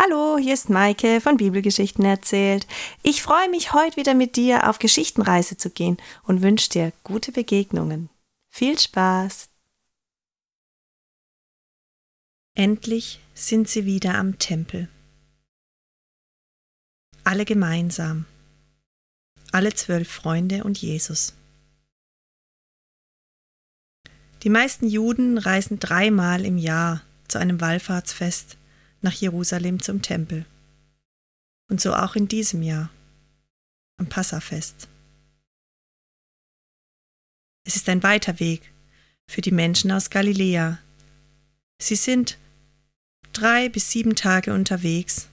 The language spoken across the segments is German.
Hallo, hier ist Maike von Bibelgeschichten erzählt. Ich freue mich, heute wieder mit dir auf Geschichtenreise zu gehen und wünsche dir gute Begegnungen. Viel Spaß! Endlich sind sie wieder am Tempel. Alle gemeinsam. Alle zwölf Freunde und Jesus. Die meisten Juden reisen dreimal im Jahr zu einem Wallfahrtsfest nach Jerusalem zum Tempel. Und so auch in diesem Jahr, am Passafest. Es ist ein weiter Weg für die Menschen aus Galiläa. Sie sind drei bis sieben Tage unterwegs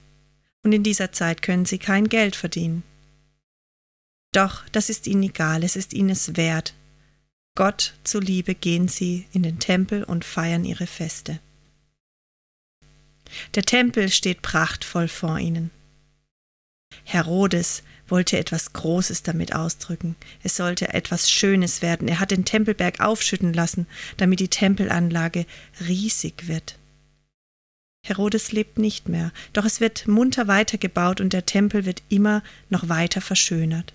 und in dieser Zeit können sie kein Geld verdienen. Doch das ist ihnen egal, es ist ihnen es wert. Gott zuliebe gehen sie in den Tempel und feiern ihre Feste. Der Tempel steht prachtvoll vor ihnen. Herodes wollte etwas Großes damit ausdrücken. Es sollte etwas Schönes werden. Er hat den Tempelberg aufschütten lassen, damit die Tempelanlage riesig wird. Herodes lebt nicht mehr, doch es wird munter weitergebaut und der Tempel wird immer noch weiter verschönert.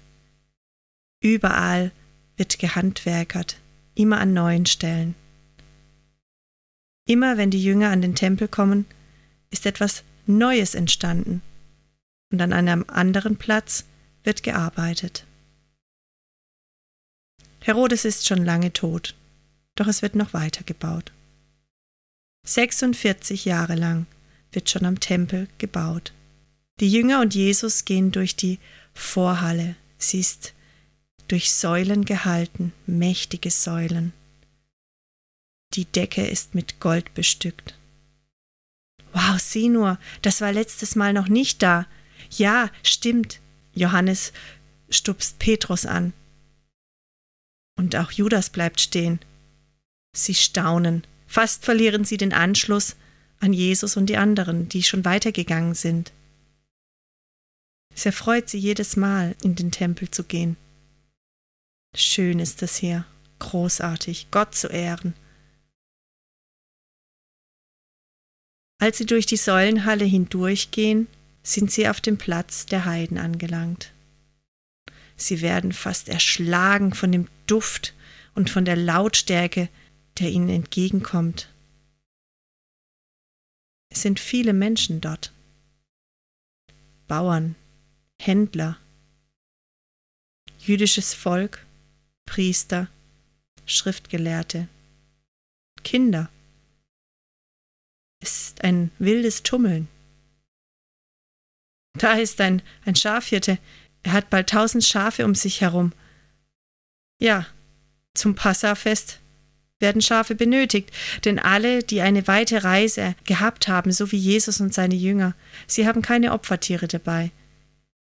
Überall wird gehandwerkert, immer an neuen Stellen. Immer wenn die Jünger an den Tempel kommen, ist etwas Neues entstanden und an einem anderen Platz wird gearbeitet. Herodes ist schon lange tot, doch es wird noch weiter gebaut. 46 Jahre lang wird schon am Tempel gebaut. Die Jünger und Jesus gehen durch die Vorhalle. Sie ist durch Säulen gehalten, mächtige Säulen. Die Decke ist mit Gold bestückt. Wow, sieh nur, das war letztes Mal noch nicht da. Ja, stimmt. Johannes stupst Petrus an. Und auch Judas bleibt stehen. Sie staunen. Fast verlieren sie den Anschluss an Jesus und die anderen, die schon weitergegangen sind. Es erfreut sie jedes Mal, in den Tempel zu gehen. Schön ist es hier, großartig, Gott zu ehren. Als sie durch die Säulenhalle hindurchgehen, sind sie auf dem Platz der Heiden angelangt. Sie werden fast erschlagen von dem Duft und von der Lautstärke, der ihnen entgegenkommt. Es sind viele Menschen dort. Bauern, Händler, jüdisches Volk, Priester, Schriftgelehrte, Kinder ist ein wildes Tummeln. Da ist ein, ein Schafhirte. Er hat bald tausend Schafe um sich herum. Ja, zum Passafest werden Schafe benötigt, denn alle, die eine weite Reise gehabt haben, so wie Jesus und seine Jünger, sie haben keine Opfertiere dabei.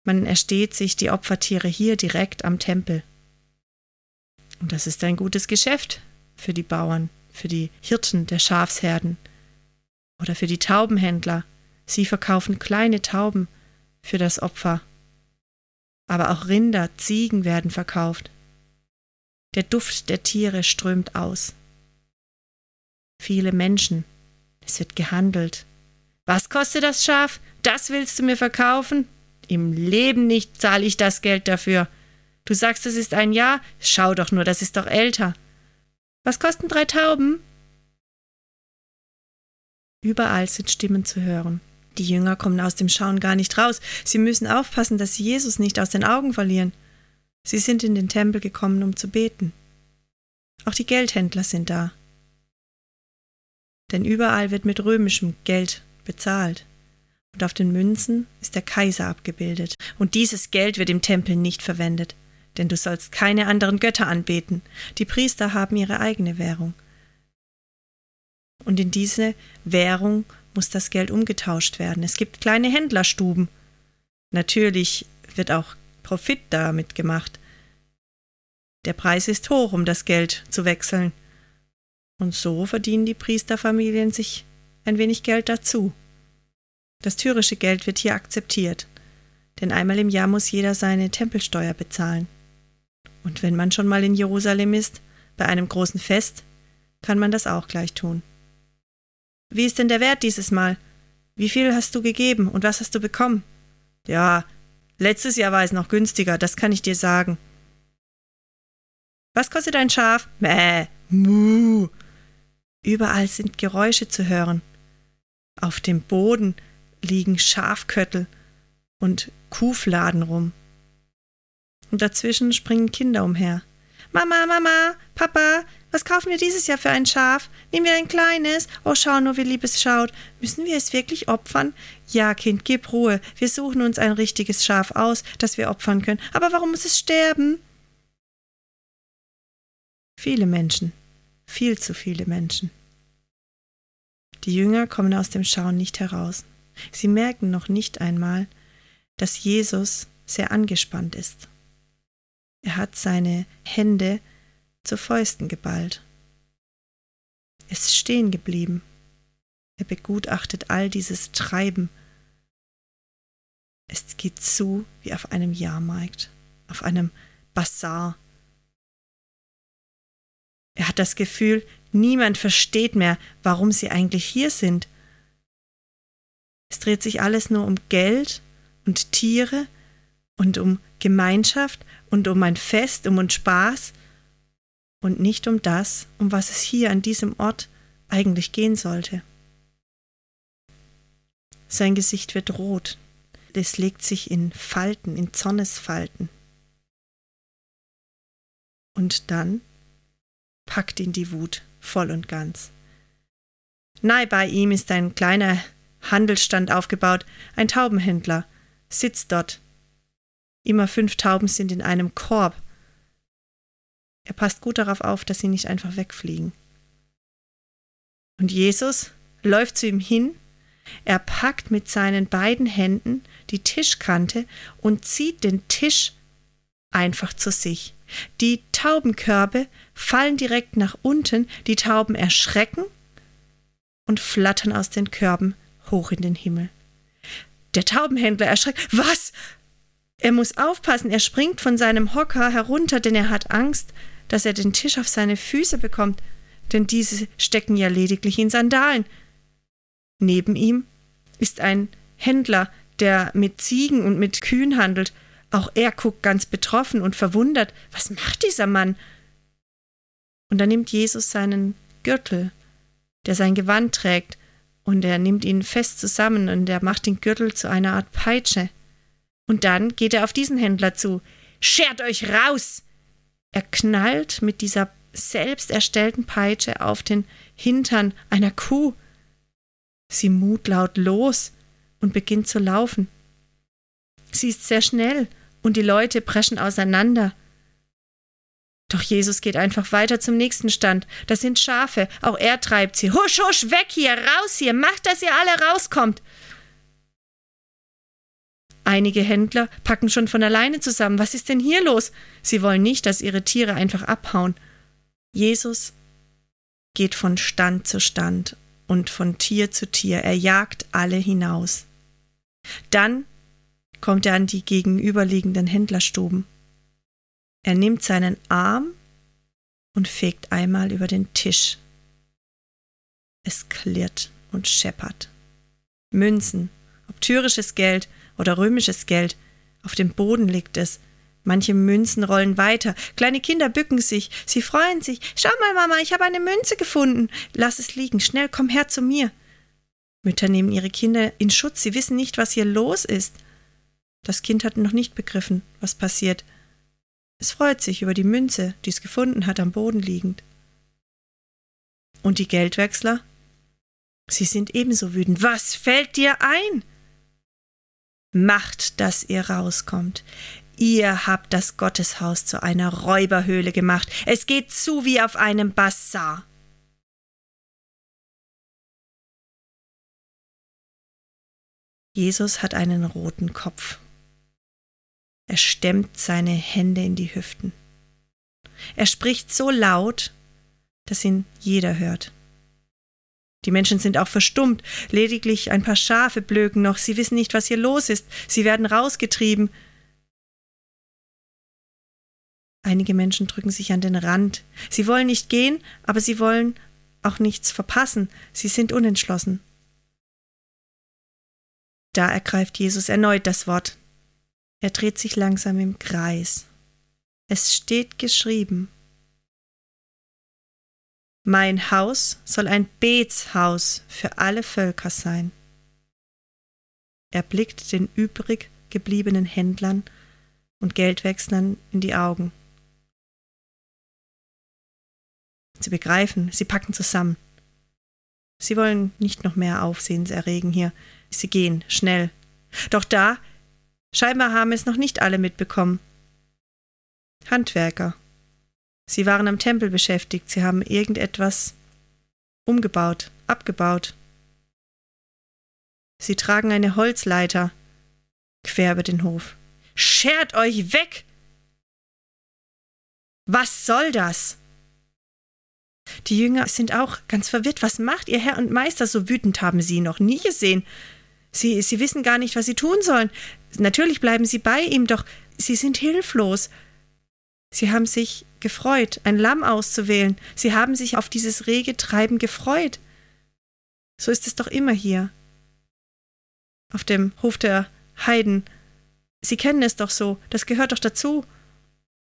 Man ersteht sich die Opfertiere hier direkt am Tempel. Und das ist ein gutes Geschäft für die Bauern, für die Hirten der Schafsherden. Oder für die Taubenhändler. Sie verkaufen kleine Tauben für das Opfer. Aber auch Rinder, Ziegen werden verkauft. Der Duft der Tiere strömt aus. Viele Menschen. Es wird gehandelt. Was kostet das Schaf? Das willst du mir verkaufen? Im Leben nicht zahle ich das Geld dafür. Du sagst, es ist ein Jahr? Schau doch nur, das ist doch älter. Was kosten drei Tauben? Überall sind Stimmen zu hören. Die Jünger kommen aus dem Schauen gar nicht raus. Sie müssen aufpassen, dass sie Jesus nicht aus den Augen verlieren. Sie sind in den Tempel gekommen, um zu beten. Auch die Geldhändler sind da. Denn überall wird mit römischem Geld bezahlt. Und auf den Münzen ist der Kaiser abgebildet. Und dieses Geld wird im Tempel nicht verwendet. Denn du sollst keine anderen Götter anbeten. Die Priester haben ihre eigene Währung und in diese Währung muss das Geld umgetauscht werden. Es gibt kleine Händlerstuben. Natürlich wird auch Profit damit gemacht. Der Preis ist hoch, um das Geld zu wechseln. Und so verdienen die Priesterfamilien sich ein wenig Geld dazu. Das tyrische Geld wird hier akzeptiert, denn einmal im Jahr muss jeder seine Tempelsteuer bezahlen. Und wenn man schon mal in Jerusalem ist, bei einem großen Fest, kann man das auch gleich tun. Wie ist denn der Wert dieses Mal? Wie viel hast du gegeben und was hast du bekommen? Ja, letztes Jahr war es noch günstiger, das kann ich dir sagen. Was kostet ein Schaf? Mäh, mu. Überall sind Geräusche zu hören. Auf dem Boden liegen Schafköttel und Kuhfladen rum. Und dazwischen springen Kinder umher. Mama, Mama, Papa, was kaufen wir dieses Jahr für ein Schaf? Nehmen wir ein kleines? Oh, schau nur, wie lieb es schaut. Müssen wir es wirklich opfern? Ja, Kind, gib Ruhe. Wir suchen uns ein richtiges Schaf aus, das wir opfern können. Aber warum muss es sterben? Viele Menschen, viel zu viele Menschen. Die Jünger kommen aus dem Schauen nicht heraus. Sie merken noch nicht einmal, dass Jesus sehr angespannt ist. Er hat seine Hände zu Fäusten geballt. Ist stehen geblieben. Er begutachtet all dieses Treiben. Es geht zu wie auf einem Jahrmarkt, auf einem Bazar. Er hat das Gefühl, niemand versteht mehr, warum sie eigentlich hier sind. Es dreht sich alles nur um Geld und Tiere und um Gemeinschaft und um ein Fest, um und Spaß und nicht um das, um was es hier an diesem Ort eigentlich gehen sollte. Sein Gesicht wird rot, es legt sich in Falten, in Zornesfalten. Und dann packt ihn die Wut voll und ganz. Nahe bei ihm ist ein kleiner Handelsstand aufgebaut, ein Taubenhändler sitzt dort. Immer fünf Tauben sind in einem Korb, er passt gut darauf auf, dass sie nicht einfach wegfliegen. Und Jesus läuft zu ihm hin, er packt mit seinen beiden Händen die Tischkante und zieht den Tisch einfach zu sich. Die Taubenkörbe fallen direkt nach unten, die Tauben erschrecken und flattern aus den Körben hoch in den Himmel. Der Taubenhändler erschreckt. Was? Er muss aufpassen, er springt von seinem Hocker herunter, denn er hat Angst, dass er den Tisch auf seine Füße bekommt, denn diese stecken ja lediglich in Sandalen. Neben ihm ist ein Händler, der mit Ziegen und mit Kühen handelt. Auch er guckt ganz betroffen und verwundert. Was macht dieser Mann? Und dann nimmt Jesus seinen Gürtel, der sein Gewand trägt, und er nimmt ihn fest zusammen und er macht den Gürtel zu einer Art Peitsche. Und dann geht er auf diesen Händler zu. Schert euch raus! Er knallt mit dieser selbst erstellten Peitsche auf den Hintern einer Kuh. Sie mut laut los und beginnt zu laufen. Sie ist sehr schnell und die Leute preschen auseinander. Doch Jesus geht einfach weiter zum nächsten Stand. Das sind Schafe. Auch er treibt sie. Husch, husch, weg hier, raus hier, macht, dass ihr alle rauskommt. Einige Händler packen schon von alleine zusammen. Was ist denn hier los? Sie wollen nicht, dass ihre Tiere einfach abhauen. Jesus geht von Stand zu Stand und von Tier zu Tier. Er jagt alle hinaus. Dann kommt er an die gegenüberliegenden Händlerstuben. Er nimmt seinen Arm und fegt einmal über den Tisch. Es klirrt und scheppert. Münzen, ob tyrisches Geld oder römisches Geld. Auf dem Boden liegt es. Manche Münzen rollen weiter. Kleine Kinder bücken sich. Sie freuen sich. Schau mal, Mama, ich habe eine Münze gefunden. Lass es liegen. Schnell, komm her zu mir. Mütter nehmen ihre Kinder in Schutz. Sie wissen nicht, was hier los ist. Das Kind hat noch nicht begriffen, was passiert. Es freut sich über die Münze, die es gefunden hat, am Boden liegend. Und die Geldwechsler? Sie sind ebenso wütend. Was fällt dir ein? Macht, dass ihr rauskommt. Ihr habt das Gotteshaus zu einer Räuberhöhle gemacht. Es geht zu wie auf einem Bazar. Jesus hat einen roten Kopf. Er stemmt seine Hände in die Hüften. Er spricht so laut, dass ihn jeder hört. Die Menschen sind auch verstummt, lediglich ein paar Schafe blöken noch, sie wissen nicht, was hier los ist, sie werden rausgetrieben. Einige Menschen drücken sich an den Rand. Sie wollen nicht gehen, aber sie wollen auch nichts verpassen. Sie sind unentschlossen. Da ergreift Jesus erneut das Wort. Er dreht sich langsam im Kreis. Es steht geschrieben. Mein Haus soll ein Betshaus für alle Völker sein. Er blickt den übrig gebliebenen Händlern und Geldwechslern in die Augen. Sie begreifen, sie packen zusammen. Sie wollen nicht noch mehr Aufsehenserregen hier. Sie gehen schnell. Doch da, scheinbar haben es noch nicht alle mitbekommen. Handwerker. Sie waren am Tempel beschäftigt, sie haben irgendetwas umgebaut, abgebaut. Sie tragen eine Holzleiter quer über den Hof. Schert euch weg! Was soll das? Die Jünger sind auch ganz verwirrt. Was macht ihr Herr und Meister? So wütend haben sie ihn noch nie gesehen. Sie, sie wissen gar nicht, was sie tun sollen. Natürlich bleiben sie bei ihm, doch sie sind hilflos. Sie haben sich gefreut, ein Lamm auszuwählen. Sie haben sich auf dieses rege Treiben gefreut. So ist es doch immer hier. Auf dem Hof der Heiden. Sie kennen es doch so, das gehört doch dazu.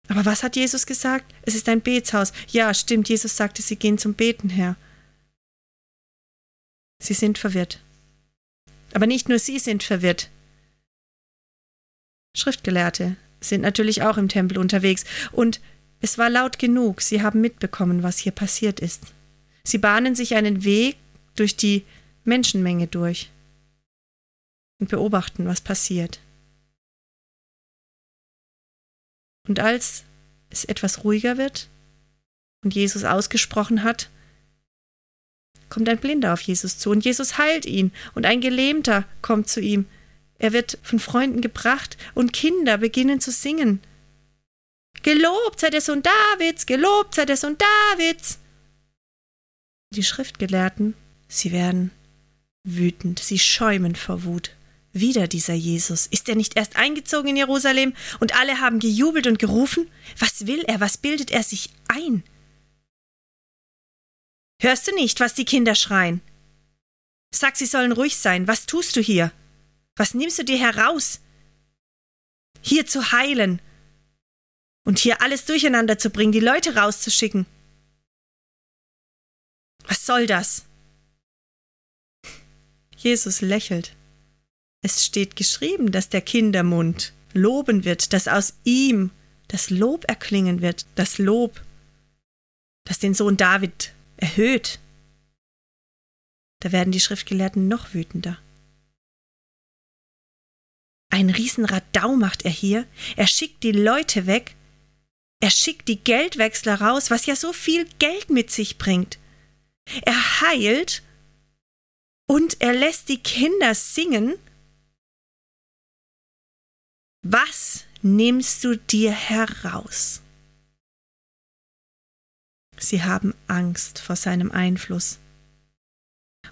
Aber was hat Jesus gesagt? Es ist ein Betshaus. Ja, stimmt, Jesus sagte, sie gehen zum Beten her. Sie sind verwirrt. Aber nicht nur sie sind verwirrt. Schriftgelehrte sind natürlich auch im Tempel unterwegs, und es war laut genug, sie haben mitbekommen, was hier passiert ist. Sie bahnen sich einen Weg durch die Menschenmenge durch und beobachten, was passiert. Und als es etwas ruhiger wird und Jesus ausgesprochen hat, kommt ein Blinder auf Jesus zu und Jesus heilt ihn und ein Gelähmter kommt zu ihm. Er wird von Freunden gebracht und Kinder beginnen zu singen. Gelobt sei der Sohn Davids, gelobt sei der Sohn Davids. Die Schriftgelehrten, sie werden wütend, sie schäumen vor Wut. Wieder dieser Jesus. Ist er nicht erst eingezogen in Jerusalem und alle haben gejubelt und gerufen? Was will er? Was bildet er sich ein? Hörst du nicht, was die Kinder schreien? Sag, sie sollen ruhig sein. Was tust du hier? Was nimmst du dir heraus? Hier zu heilen und hier alles durcheinander zu bringen, die Leute rauszuschicken. Was soll das? Jesus lächelt. Es steht geschrieben, dass der Kindermund loben wird, dass aus ihm das Lob erklingen wird, das Lob, das den Sohn David erhöht. Da werden die Schriftgelehrten noch wütender. Ein Riesenradau macht er hier. Er schickt die Leute weg. Er schickt die Geldwechsler raus, was ja so viel Geld mit sich bringt. Er heilt und er lässt die Kinder singen was nimmst du dir heraus? Sie haben Angst vor seinem Einfluss.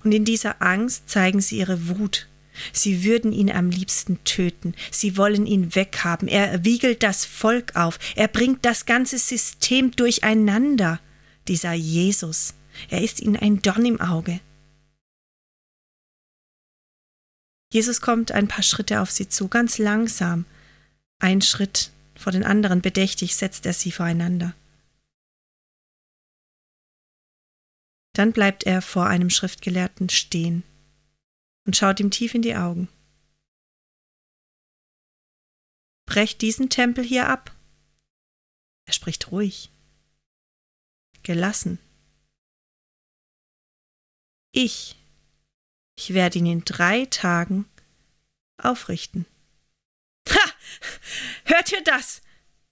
Und in dieser Angst zeigen sie ihre Wut. Sie würden ihn am liebsten töten. Sie wollen ihn weghaben. Er wiegelt das Volk auf. Er bringt das ganze System durcheinander. Dieser Jesus. Er ist ihnen ein Dorn im Auge. Jesus kommt ein paar Schritte auf sie zu, ganz langsam, ein Schritt vor den anderen bedächtig setzt er sie voreinander. Dann bleibt er vor einem Schriftgelehrten stehen und schaut ihm tief in die Augen. Brecht diesen Tempel hier ab. Er spricht ruhig, gelassen. Ich, ich werde ihn in drei Tagen aufrichten. Ha! Hört ihr das?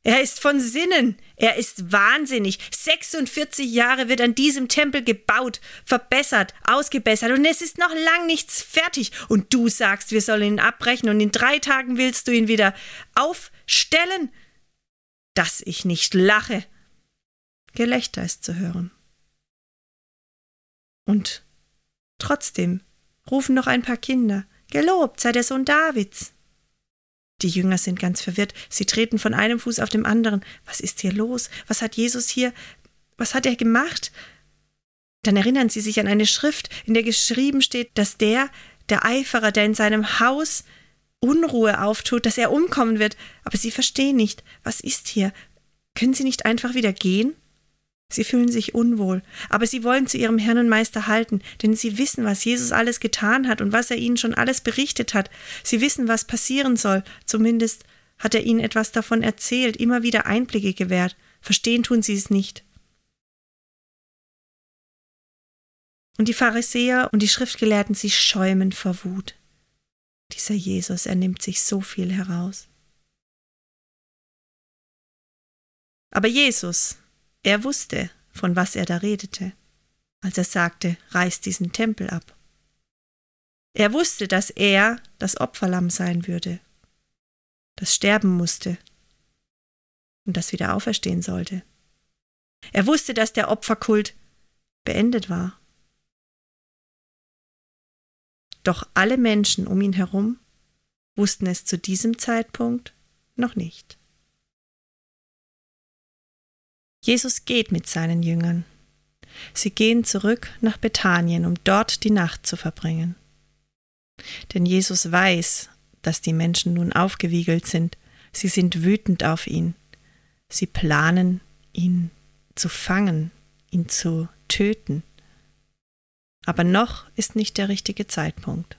Er ist von Sinnen. Er ist wahnsinnig. 46 Jahre wird an diesem Tempel gebaut, verbessert, ausgebessert und es ist noch lang nichts fertig. Und du sagst, wir sollen ihn abbrechen und in drei Tagen willst du ihn wieder aufstellen? Dass ich nicht lache. Gelächter ist zu hören. Und trotzdem rufen noch ein paar Kinder. Gelobt sei der Sohn Davids. Die Jünger sind ganz verwirrt. Sie treten von einem Fuß auf dem anderen. Was ist hier los? Was hat Jesus hier? Was hat er gemacht? Dann erinnern sie sich an eine Schrift, in der geschrieben steht, dass der, der Eiferer, der in seinem Haus Unruhe auftut, dass er umkommen wird. Aber sie verstehen nicht, was ist hier? Können sie nicht einfach wieder gehen? Sie fühlen sich unwohl, aber sie wollen zu ihrem Herrn und Meister halten, denn sie wissen, was Jesus alles getan hat und was er ihnen schon alles berichtet hat. Sie wissen, was passieren soll, zumindest hat er ihnen etwas davon erzählt, immer wieder Einblicke gewährt. Verstehen tun sie es nicht. Und die Pharisäer und die Schriftgelehrten, sie schäumen vor Wut. Dieser Jesus, er nimmt sich so viel heraus. Aber Jesus, er wusste, von was er da redete, als er sagte, reiß diesen Tempel ab. Er wusste, dass er das Opferlamm sein würde, das sterben musste und das wieder auferstehen sollte. Er wusste, dass der Opferkult beendet war. Doch alle Menschen um ihn herum wussten es zu diesem Zeitpunkt noch nicht. Jesus geht mit seinen Jüngern. Sie gehen zurück nach Bethanien, um dort die Nacht zu verbringen. Denn Jesus weiß, dass die Menschen nun aufgewiegelt sind. Sie sind wütend auf ihn. Sie planen, ihn zu fangen, ihn zu töten. Aber noch ist nicht der richtige Zeitpunkt.